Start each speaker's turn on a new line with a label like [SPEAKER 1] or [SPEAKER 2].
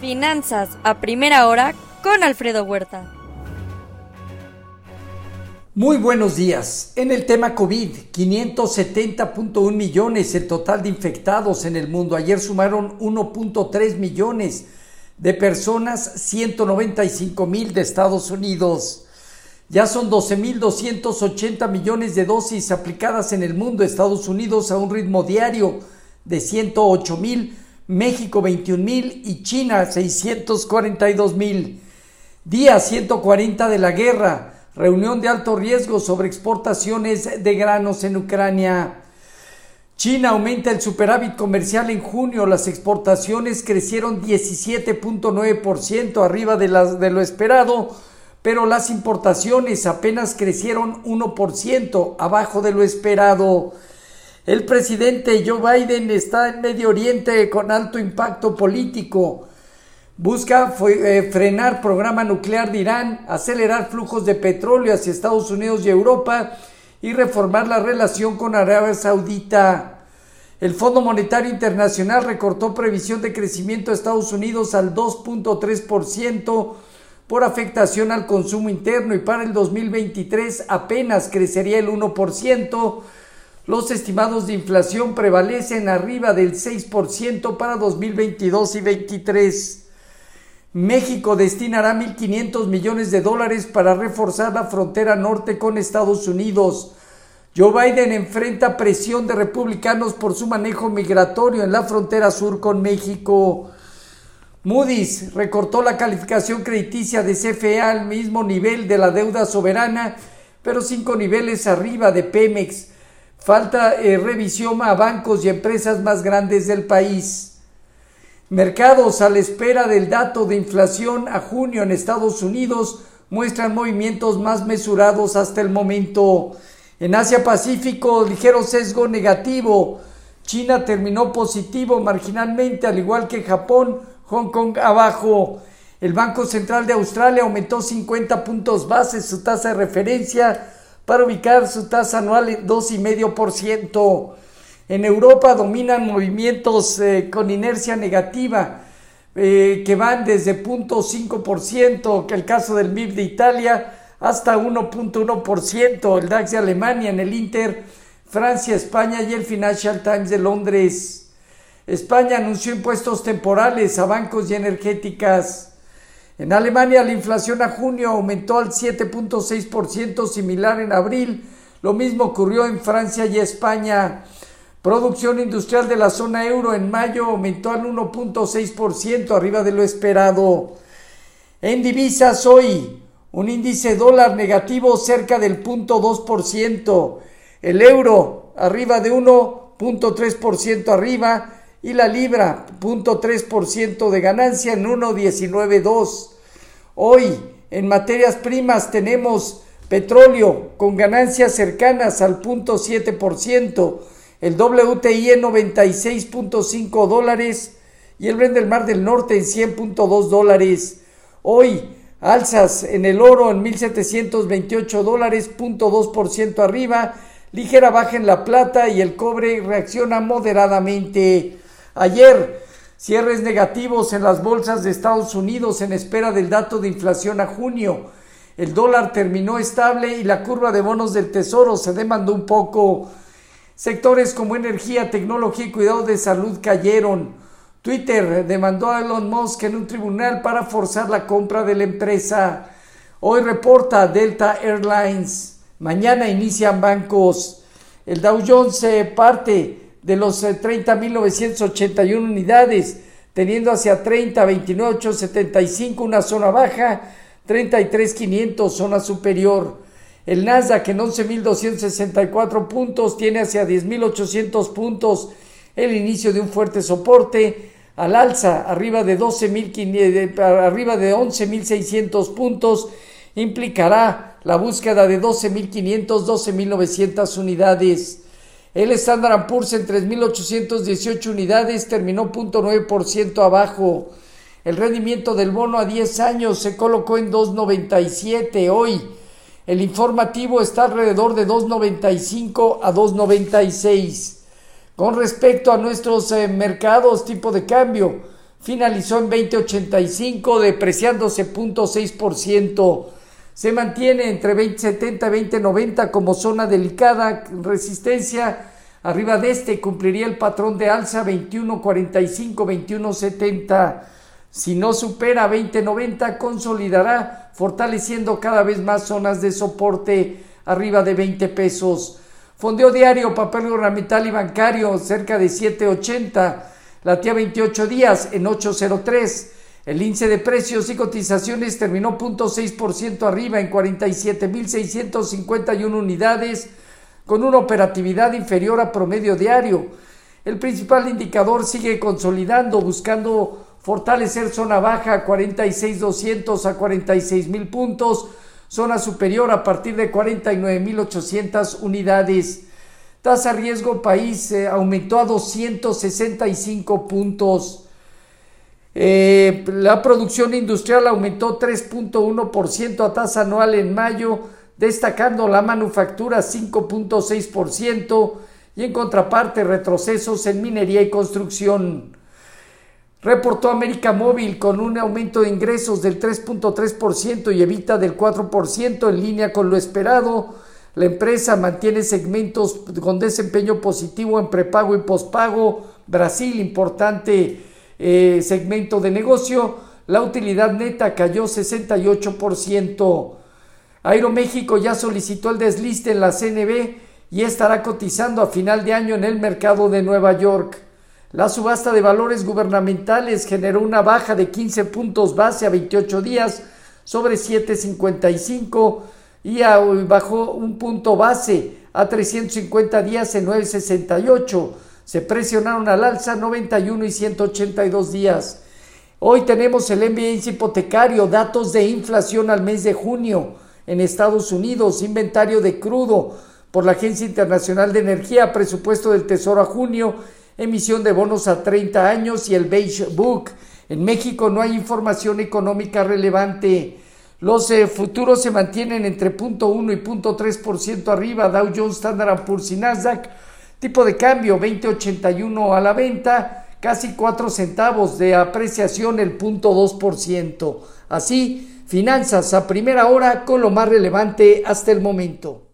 [SPEAKER 1] Finanzas a primera hora con Alfredo Huerta.
[SPEAKER 2] Muy buenos días. En el tema COVID, 570.1 millones el total de infectados en el mundo. Ayer sumaron 1.3 millones de personas, 195 mil de Estados Unidos. Ya son 12.280 millones de dosis aplicadas en el mundo. Estados Unidos a un ritmo diario de 108 mil, México 21 mil y China 642 mil. Día 140 de la guerra. Reunión de alto riesgo sobre exportaciones de granos en Ucrania. China aumenta el superávit comercial en junio. Las exportaciones crecieron 17.9% arriba de, de lo esperado pero las importaciones apenas crecieron 1% abajo de lo esperado. El presidente Joe Biden está en Medio Oriente con alto impacto político. Busca eh, frenar programa nuclear de Irán, acelerar flujos de petróleo hacia Estados Unidos y Europa y reformar la relación con Arabia Saudita. El Fondo Monetario Internacional recortó previsión de crecimiento de Estados Unidos al 2.3% por afectación al consumo interno y para el 2023 apenas crecería el 1%. Los estimados de inflación prevalecen arriba del 6% para 2022 y 2023. México destinará 1.500 millones de dólares para reforzar la frontera norte con Estados Unidos. Joe Biden enfrenta presión de republicanos por su manejo migratorio en la frontera sur con México. Moody's recortó la calificación crediticia de CFE al mismo nivel de la deuda soberana, pero cinco niveles arriba de Pemex. Falta eh, revisión a bancos y empresas más grandes del país. Mercados a la espera del dato de inflación a junio en Estados Unidos muestran movimientos más mesurados hasta el momento. En Asia Pacífico, ligero sesgo negativo. China terminó positivo marginalmente, al igual que Japón, Hong Kong abajo. El Banco Central de Australia aumentó 50 puntos base su tasa de referencia para ubicar su tasa anual en 2,5%. En Europa dominan movimientos eh, con inercia negativa eh, que van desde 0.5%, que el caso del MIB de Italia, hasta 1.1%, el DAX de Alemania, en el Inter, Francia, España y el Financial Times de Londres. España anunció impuestos temporales a bancos y energéticas. En Alemania la inflación a junio aumentó al 7.6%, similar en abril. Lo mismo ocurrió en Francia y España. Producción industrial de la zona euro en mayo aumentó al 1.6%, arriba de lo esperado. En divisas hoy, un índice dólar negativo cerca del 0.2%. El euro arriba de 1.3% arriba y la libra, 0.3% de ganancia en 1.192. Hoy, en materias primas, tenemos petróleo con ganancias cercanas al 0.7%, el WTI en 96.5 dólares y el Brent del Mar del Norte en 100.2 dólares. Hoy, alzas en el oro en 1.728 dólares, 0.2% arriba, ligera baja en la plata y el cobre reacciona moderadamente. Ayer, cierres negativos en las bolsas de Estados Unidos en espera del dato de inflación a junio. El dólar terminó estable y la curva de bonos del tesoro se demandó un poco. Sectores como energía, tecnología y cuidado de salud cayeron. Twitter demandó a Elon Musk en un tribunal para forzar la compra de la empresa. Hoy reporta Delta Airlines. Mañana inician bancos. El Dow Jones se parte de los 30.981 eh, unidades, teniendo hacia 30, 29, 75 una zona baja, 33.500 zona superior. El Nasdaq en 11.264 puntos tiene hacia 10.800 puntos el inicio de un fuerte soporte al alza arriba de 12.500 arriba de 11.600 puntos implicará la búsqueda de 12.500 12.900 unidades. El Standard Poor's en 3.818 unidades terminó 0.9% abajo. El rendimiento del bono a 10 años se colocó en 2.97 hoy. El informativo está alrededor de 2.95 a 2.96. Con respecto a nuestros eh, mercados tipo de cambio, finalizó en 20.85, depreciándose 0.6%. Se mantiene entre 20.70 y 20.90 como zona delicada, resistencia. Arriba de este cumpliría el patrón de alza 21.45, 21.70. Si no supera 20.90, consolidará, fortaleciendo cada vez más zonas de soporte arriba de 20 pesos. Fondeo diario, papel gubernamental y bancario, cerca de 7.80. La tía 28 días en 8.03. El índice de precios y cotizaciones terminó 0.6% arriba en 47.651 unidades, con una operatividad inferior a promedio diario. El principal indicador sigue consolidando, buscando fortalecer zona baja a 46.200 a 46.000 puntos, zona superior a partir de 49.800 unidades. Tasa riesgo país eh, aumentó a 265 puntos. Eh, la producción industrial aumentó 3.1% a tasa anual en mayo, destacando la manufactura 5.6% y en contraparte retrocesos en minería y construcción. Reportó América Móvil con un aumento de ingresos del 3.3% y evita del 4% en línea con lo esperado. La empresa mantiene segmentos con desempeño positivo en prepago y pospago. Brasil, importante eh, segmento de negocio. La utilidad neta cayó 68%. Aeroméxico ya solicitó el desliste en la CNB y estará cotizando a final de año en el mercado de Nueva York. La subasta de valores gubernamentales generó una baja de 15 puntos base a 28 días sobre 7.55 y bajó un punto base a 350 días en 9.68. Se presionaron al alza 91 y 182 días. Hoy tenemos el MBA hipotecario, datos de inflación al mes de junio en Estados Unidos, inventario de crudo por la Agencia Internacional de Energía, presupuesto del Tesoro a junio emisión de bonos a 30 años y el Beige Book. En México no hay información económica relevante. Los eh, futuros se mantienen entre 0.1 y 0.3% arriba. Dow Jones, Standard Poor's y Nasdaq. Tipo de cambio 20.81 a la venta, casi 4 centavos de apreciación el 0.2%. Así, finanzas a primera hora con lo más relevante hasta el momento.